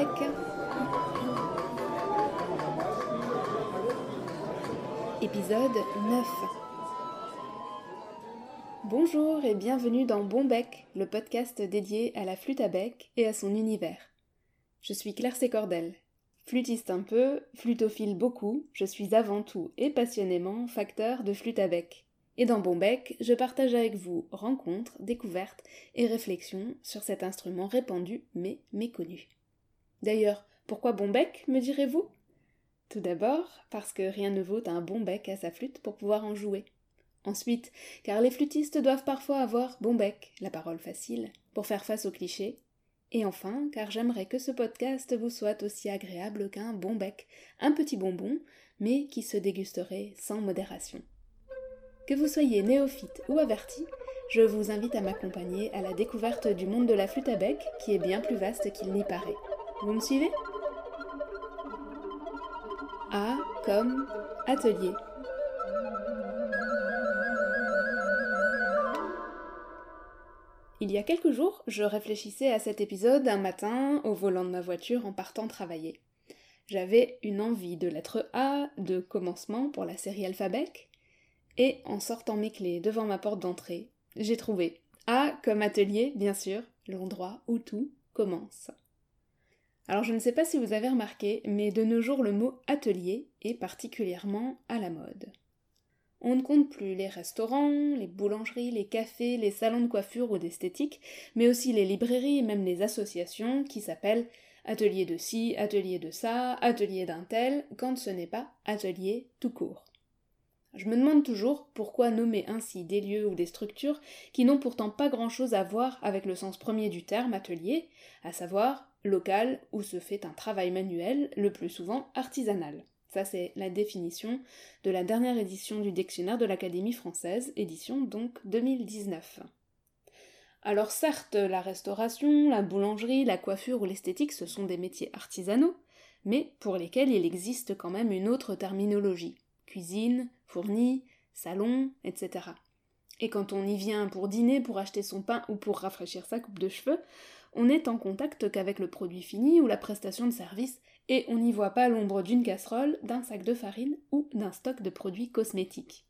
bec. Épisode 9 Bonjour et bienvenue dans Bon Bec, le podcast dédié à la flûte à bec et à son univers. Je suis Claire Sécordel. Flûtiste un peu, flutophile beaucoup, je suis avant tout et passionnément facteur de flûte à bec. Et dans Bombec, je partage avec vous rencontres, découvertes et réflexions sur cet instrument répandu mais méconnu. D'ailleurs, pourquoi Bombec, me direz-vous? Tout d'abord, parce que rien ne vaut un bon bec à sa flûte pour pouvoir en jouer. Ensuite, car les flûtistes doivent parfois avoir bon bec, la parole facile, pour faire face aux clichés. Et enfin, car j'aimerais que ce podcast vous soit aussi agréable qu'un bon bec, un petit bonbon, mais qui se dégusterait sans modération. Que vous soyez néophyte ou averti, je vous invite à m'accompagner à la découverte du monde de la flûte à bec qui est bien plus vaste qu'il n'y paraît. Vous me suivez? A comme atelier. Il y a quelques jours, je réfléchissais à cet épisode un matin au volant de ma voiture en partant travailler. J'avais une envie de lettre A de commencement pour la série Alphabet, et en sortant mes clés devant ma porte d'entrée, j'ai trouvé A comme atelier, bien sûr, l'endroit où tout commence. Alors je ne sais pas si vous avez remarqué, mais de nos jours le mot atelier est particulièrement à la mode. On ne compte plus les restaurants, les boulangeries, les cafés, les salons de coiffure ou d'esthétique, mais aussi les librairies et même les associations qui s'appellent atelier de ci, atelier de ça, atelier d'un tel, quand ce n'est pas atelier tout court. Je me demande toujours pourquoi nommer ainsi des lieux ou des structures qui n'ont pourtant pas grand-chose à voir avec le sens premier du terme atelier, à savoir local où se fait un travail manuel, le plus souvent artisanal. Ça, c'est la définition de la dernière édition du dictionnaire de l'Académie française, édition donc 2019. Alors certes, la restauration, la boulangerie, la coiffure ou l'esthétique, ce sont des métiers artisanaux, mais pour lesquels il existe quand même une autre terminologie, cuisine, fourni, salon, etc. Et quand on y vient pour dîner, pour acheter son pain ou pour rafraîchir sa coupe de cheveux, on est en contact qu'avec le produit fini ou la prestation de service, et on n'y voit pas l'ombre d'une casserole, d'un sac de farine ou d'un stock de produits cosmétiques.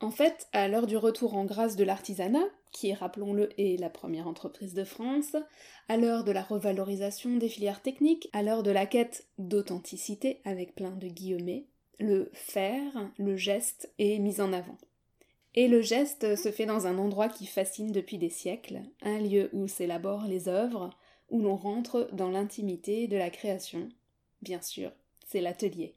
En fait, à l'heure du retour en grâce de l'artisanat, qui, rappelons-le, est la première entreprise de France, à l'heure de la revalorisation des filières techniques, à l'heure de la quête d'authenticité avec plein de guillemets, le faire, le geste est mis en avant. Et le geste se fait dans un endroit qui fascine depuis des siècles, un lieu où s'élaborent les œuvres, où l'on rentre dans l'intimité de la création. Bien sûr, c'est l'atelier.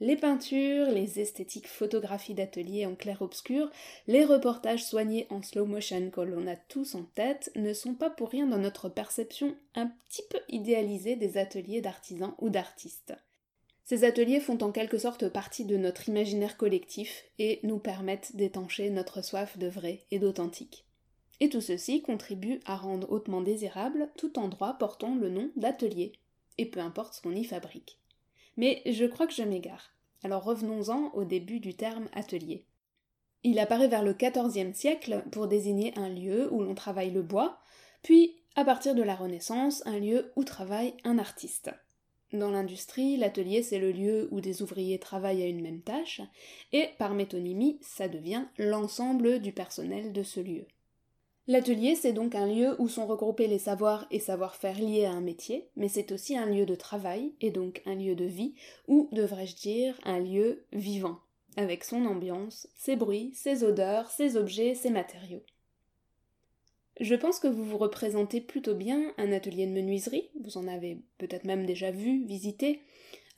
Les peintures, les esthétiques photographies d'atelier en clair-obscur, les reportages soignés en slow motion que l'on a tous en tête ne sont pas pour rien dans notre perception un petit peu idéalisée des ateliers d'artisans ou d'artistes. Ces ateliers font en quelque sorte partie de notre imaginaire collectif et nous permettent d'étancher notre soif de vrai et d'authentique. Et tout ceci contribue à rendre hautement désirable tout endroit portant le nom d'atelier, et peu importe ce qu'on y fabrique. Mais je crois que je m'égare. Alors revenons-en au début du terme atelier. Il apparaît vers le XIVe siècle pour désigner un lieu où l'on travaille le bois, puis, à partir de la Renaissance, un lieu où travaille un artiste. Dans l'industrie, l'atelier c'est le lieu où des ouvriers travaillent à une même tâche, et par métonymie, ça devient l'ensemble du personnel de ce lieu. L'atelier c'est donc un lieu où sont regroupés les savoirs et savoir-faire liés à un métier, mais c'est aussi un lieu de travail, et donc un lieu de vie, ou devrais-je dire un lieu vivant, avec son ambiance, ses bruits, ses odeurs, ses objets, ses matériaux. Je pense que vous vous représentez plutôt bien un atelier de menuiserie, vous en avez peut-être même déjà vu, visité,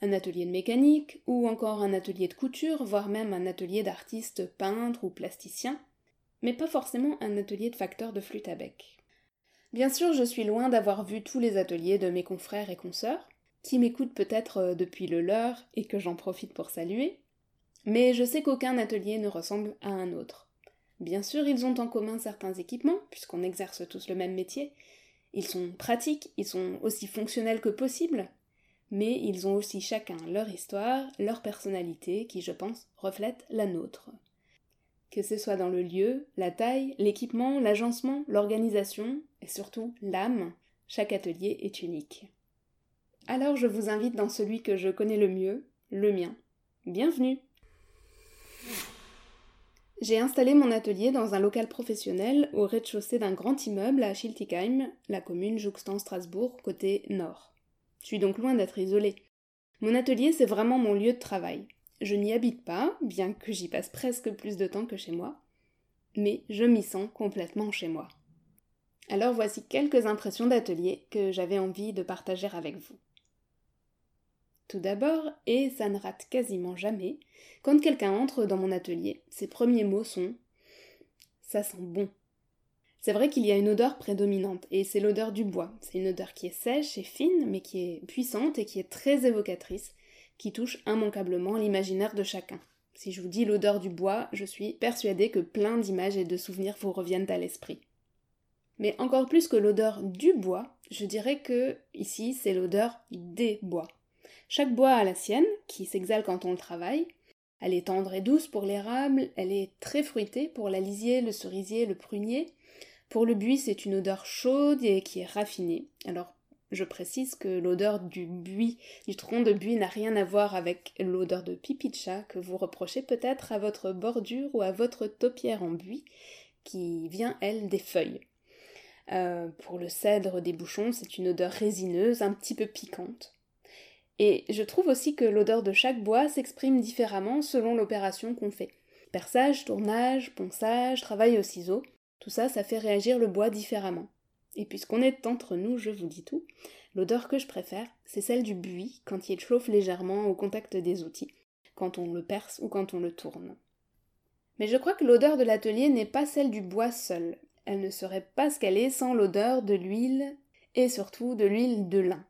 un atelier de mécanique, ou encore un atelier de couture, voire même un atelier d'artiste peintre ou plasticien, mais pas forcément un atelier de facteur de flûte à bec. Bien sûr, je suis loin d'avoir vu tous les ateliers de mes confrères et consoeurs, qui m'écoutent peut-être euh, depuis le leur et que j'en profite pour saluer, mais je sais qu'aucun atelier ne ressemble à un autre. Bien sûr, ils ont en commun certains équipements, puisqu'on exerce tous le même métier. Ils sont pratiques, ils sont aussi fonctionnels que possible, mais ils ont aussi chacun leur histoire, leur personnalité, qui, je pense, reflète la nôtre. Que ce soit dans le lieu, la taille, l'équipement, l'agencement, l'organisation, et surtout l'âme, chaque atelier est unique. Alors je vous invite dans celui que je connais le mieux, le mien. Bienvenue J'ai installé mon atelier dans un local professionnel au rez-de-chaussée d'un grand immeuble à Schiltigheim, la commune jouxtant Strasbourg, côté nord. Je suis donc loin d'être isolée. Mon atelier, c'est vraiment mon lieu de travail. Je n'y habite pas, bien que j'y passe presque plus de temps que chez moi, mais je m'y sens complètement chez moi. Alors voici quelques impressions d'atelier que j'avais envie de partager avec vous. Tout d'abord, et ça ne rate quasiment jamais, quand quelqu'un entre dans mon atelier, ses premiers mots sont Ça sent bon. C'est vrai qu'il y a une odeur prédominante, et c'est l'odeur du bois. C'est une odeur qui est sèche et fine, mais qui est puissante et qui est très évocatrice, qui touche immanquablement l'imaginaire de chacun. Si je vous dis l'odeur du bois, je suis persuadée que plein d'images et de souvenirs vous reviennent à l'esprit. Mais encore plus que l'odeur du bois, je dirais que ici c'est l'odeur des bois. Chaque bois a la sienne, qui s'exhale quand on le travaille. Elle est tendre et douce pour l'érable, elle est très fruitée pour la lisier, le cerisier, le prunier. Pour le buis, c'est une odeur chaude et qui est raffinée. Alors, je précise que l'odeur du buis, du tronc de buis n'a rien à voir avec l'odeur de pipi que vous reprochez peut-être à votre bordure ou à votre taupière en buis, qui vient, elle, des feuilles. Euh, pour le cèdre des bouchons, c'est une odeur résineuse, un petit peu piquante. Et je trouve aussi que l'odeur de chaque bois s'exprime différemment selon l'opération qu'on fait. Perçage, tournage, ponçage, travail au ciseau, tout ça, ça fait réagir le bois différemment. Et puisqu'on est entre nous, je vous dis tout, l'odeur que je préfère, c'est celle du buis quand il chauffe légèrement au contact des outils, quand on le perce ou quand on le tourne. Mais je crois que l'odeur de l'atelier n'est pas celle du bois seul. Elle ne serait pas ce sans l'odeur de l'huile et surtout de l'huile de lin.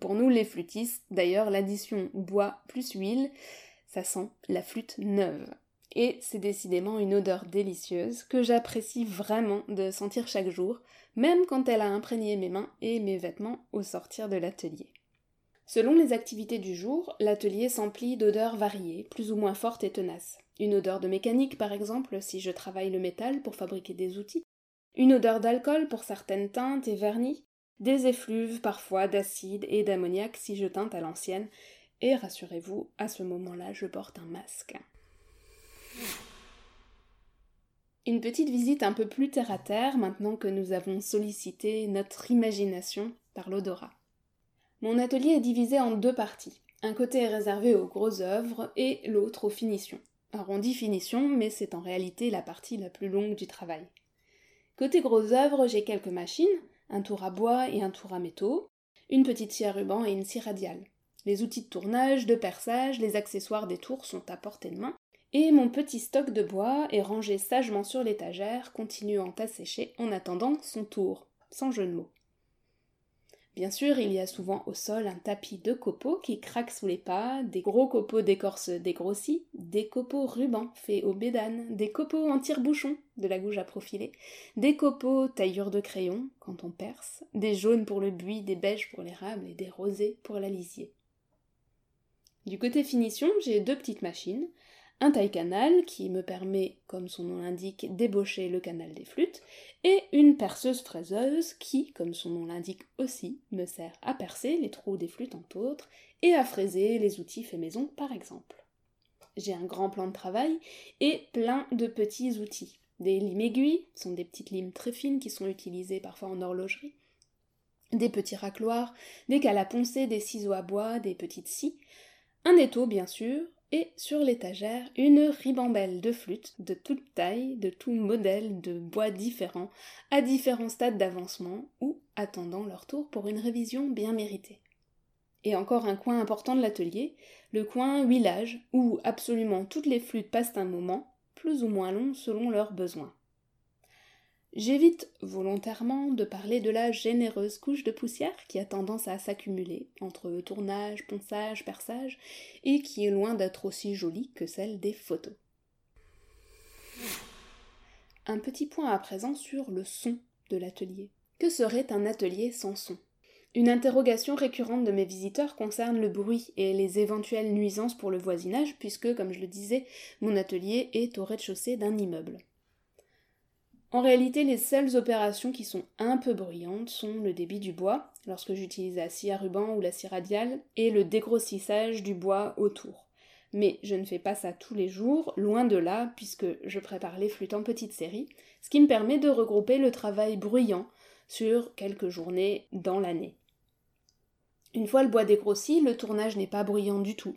Pour nous les flûtistes, d'ailleurs, l'addition bois plus huile, ça sent la flûte neuve et c'est décidément une odeur délicieuse que j'apprécie vraiment de sentir chaque jour, même quand elle a imprégné mes mains et mes vêtements au sortir de l'atelier. Selon les activités du jour, l'atelier s'emplit d'odeurs variées, plus ou moins fortes et tenaces. Une odeur de mécanique, par exemple, si je travaille le métal pour fabriquer des outils. Une odeur d'alcool pour certaines teintes et vernis. Des effluves, parfois d'acide et d'ammoniac si je teinte à l'ancienne. Et rassurez-vous, à ce moment-là, je porte un masque. Une petite visite un peu plus terre à terre maintenant que nous avons sollicité notre imagination par l'odorat. Mon atelier est divisé en deux parties. Un côté est réservé aux grosses œuvres et l'autre aux finitions. Arrondi finition, mais c'est en réalité la partie la plus longue du travail. Côté grosses œuvres, j'ai quelques machines, un tour à bois et un tour à métaux, une petite scie à ruban et une scie radiale. Les outils de tournage, de perçage, les accessoires des tours sont à portée de main, et mon petit stock de bois est rangé sagement sur l'étagère, continuant à sécher en attendant son tour, sans jeu de mots. Bien sûr, il y a souvent au sol un tapis de copeaux qui craque sous les pas, des gros copeaux d'écorce dégrossis, des copeaux rubans faits au bédane, des copeaux en tire-bouchon de la gouge à profiler, des copeaux taillure de crayon quand on perce, des jaunes pour le buis, des beiges pour l'érable et des rosés pour la lisier. Du côté finition, j'ai deux petites machines, un taille-canal qui me permet, comme son nom l'indique, d'ébaucher le canal des flûtes, et une perceuse fraiseuse qui, comme son nom l'indique aussi, me sert à percer les trous des flûtes entre autres, et à fraiser les outils faits maison par exemple. J'ai un grand plan de travail et plein de petits outils. Des limes aiguilles, sont des petites limes très fines qui sont utilisées parfois en horlogerie, des petits racloirs, des cales à poncer, des ciseaux à bois, des petites scies, un étau bien sûr, et sur l'étagère une ribambelle de flûtes de toute taille, de tout modèle, de bois différents, à différents stades d'avancement ou attendant leur tour pour une révision bien méritée. Et encore un coin important de l'atelier, le coin huilage, où absolument toutes les flûtes passent un moment, plus ou moins long selon leurs besoins. J'évite volontairement de parler de la généreuse couche de poussière qui a tendance à s'accumuler entre tournage, ponçage, perçage, et qui est loin d'être aussi jolie que celle des photos. Un petit point à présent sur le son de l'atelier. Que serait un atelier sans son? Une interrogation récurrente de mes visiteurs concerne le bruit et les éventuelles nuisances pour le voisinage, puisque, comme je le disais, mon atelier est au rez-de-chaussée d'un immeuble. En réalité, les seules opérations qui sont un peu bruyantes sont le débit du bois, lorsque j'utilise la scie à ruban ou la scie radiale, et le dégrossissage du bois autour. Mais je ne fais pas ça tous les jours, loin de là, puisque je prépare les flûtes en petite série, ce qui me permet de regrouper le travail bruyant sur quelques journées dans l'année. Une fois le bois dégrossi, le tournage n'est pas bruyant du tout,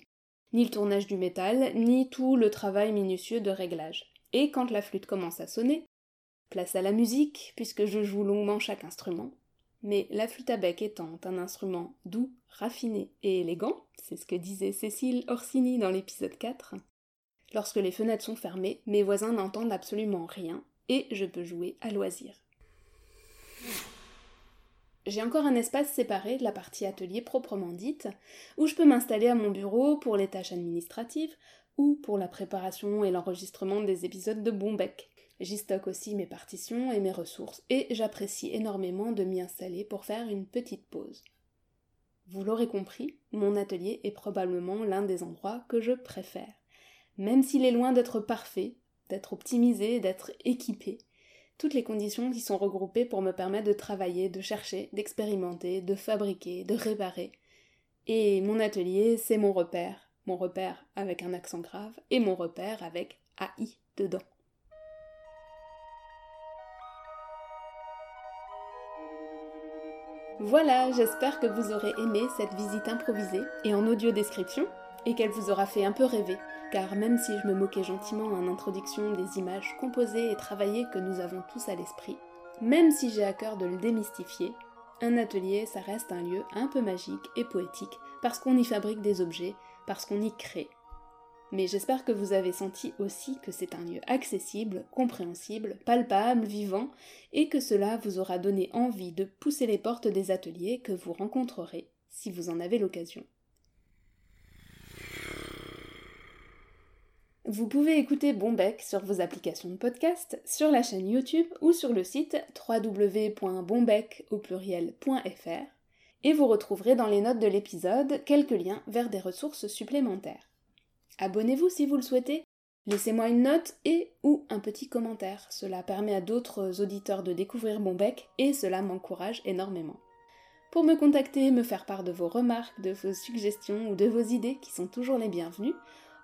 ni le tournage du métal, ni tout le travail minutieux de réglage. Et quand la flûte commence à sonner, place à la musique, puisque je joue longuement chaque instrument. Mais la flûte à bec étant un instrument doux, raffiné et élégant, c'est ce que disait Cécile Orsini dans l'épisode 4, lorsque les fenêtres sont fermées, mes voisins n'entendent absolument rien, et je peux jouer à loisir. J'ai encore un espace séparé de la partie atelier proprement dite, où je peux m'installer à mon bureau pour les tâches administratives ou pour la préparation et l'enregistrement des épisodes de Bombec. J'y stocke aussi mes partitions et mes ressources, et j'apprécie énormément de m'y installer pour faire une petite pause. Vous l'aurez compris, mon atelier est probablement l'un des endroits que je préfère. Même s'il est loin d'être parfait, d'être optimisé, d'être équipé, toutes les conditions qui sont regroupées pour me permettre de travailler, de chercher, d'expérimenter, de fabriquer, de réparer. Et mon atelier, c'est mon repère, mon repère avec un accent grave, et mon repère avec AI dedans. Voilà, j'espère que vous aurez aimé cette visite improvisée et en audio description, et qu'elle vous aura fait un peu rêver, car même si je me moquais gentiment en introduction des images composées et travaillées que nous avons tous à l'esprit, même si j'ai à cœur de le démystifier, un atelier, ça reste un lieu un peu magique et poétique, parce qu'on y fabrique des objets, parce qu'on y crée. Mais j'espère que vous avez senti aussi que c'est un lieu accessible, compréhensible, palpable, vivant, et que cela vous aura donné envie de pousser les portes des ateliers que vous rencontrerez, si vous en avez l'occasion. Vous pouvez écouter Bombec sur vos applications de podcast, sur la chaîne YouTube ou sur le site pluriel.fr et vous retrouverez dans les notes de l'épisode quelques liens vers des ressources supplémentaires. Abonnez-vous si vous le souhaitez, laissez-moi une note et ou un petit commentaire, cela permet à d'autres auditeurs de découvrir Bombec et cela m'encourage énormément. Pour me contacter, me faire part de vos remarques, de vos suggestions ou de vos idées qui sont toujours les bienvenues,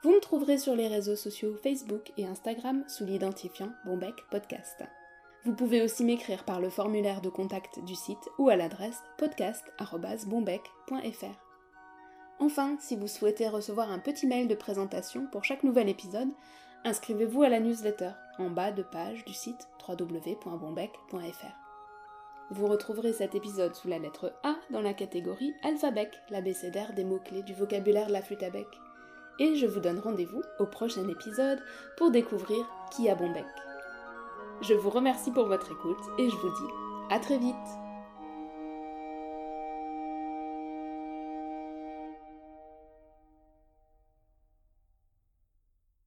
vous me trouverez sur les réseaux sociaux Facebook et Instagram sous l'identifiant Bombec Podcast. Vous pouvez aussi m'écrire par le formulaire de contact du site ou à l'adresse podcast.bombec.fr. Enfin, si vous souhaitez recevoir un petit mail de présentation pour chaque nouvel épisode, inscrivez-vous à la newsletter en bas de page du site www.bombec.fr. Vous retrouverez cet épisode sous la lettre A dans la catégorie Alphabec, l'abécédaire des mots-clés du vocabulaire de la flûte à bec et je vous donne rendez-vous au prochain épisode pour découvrir qui a bon bec. Je vous remercie pour votre écoute et je vous dis à très vite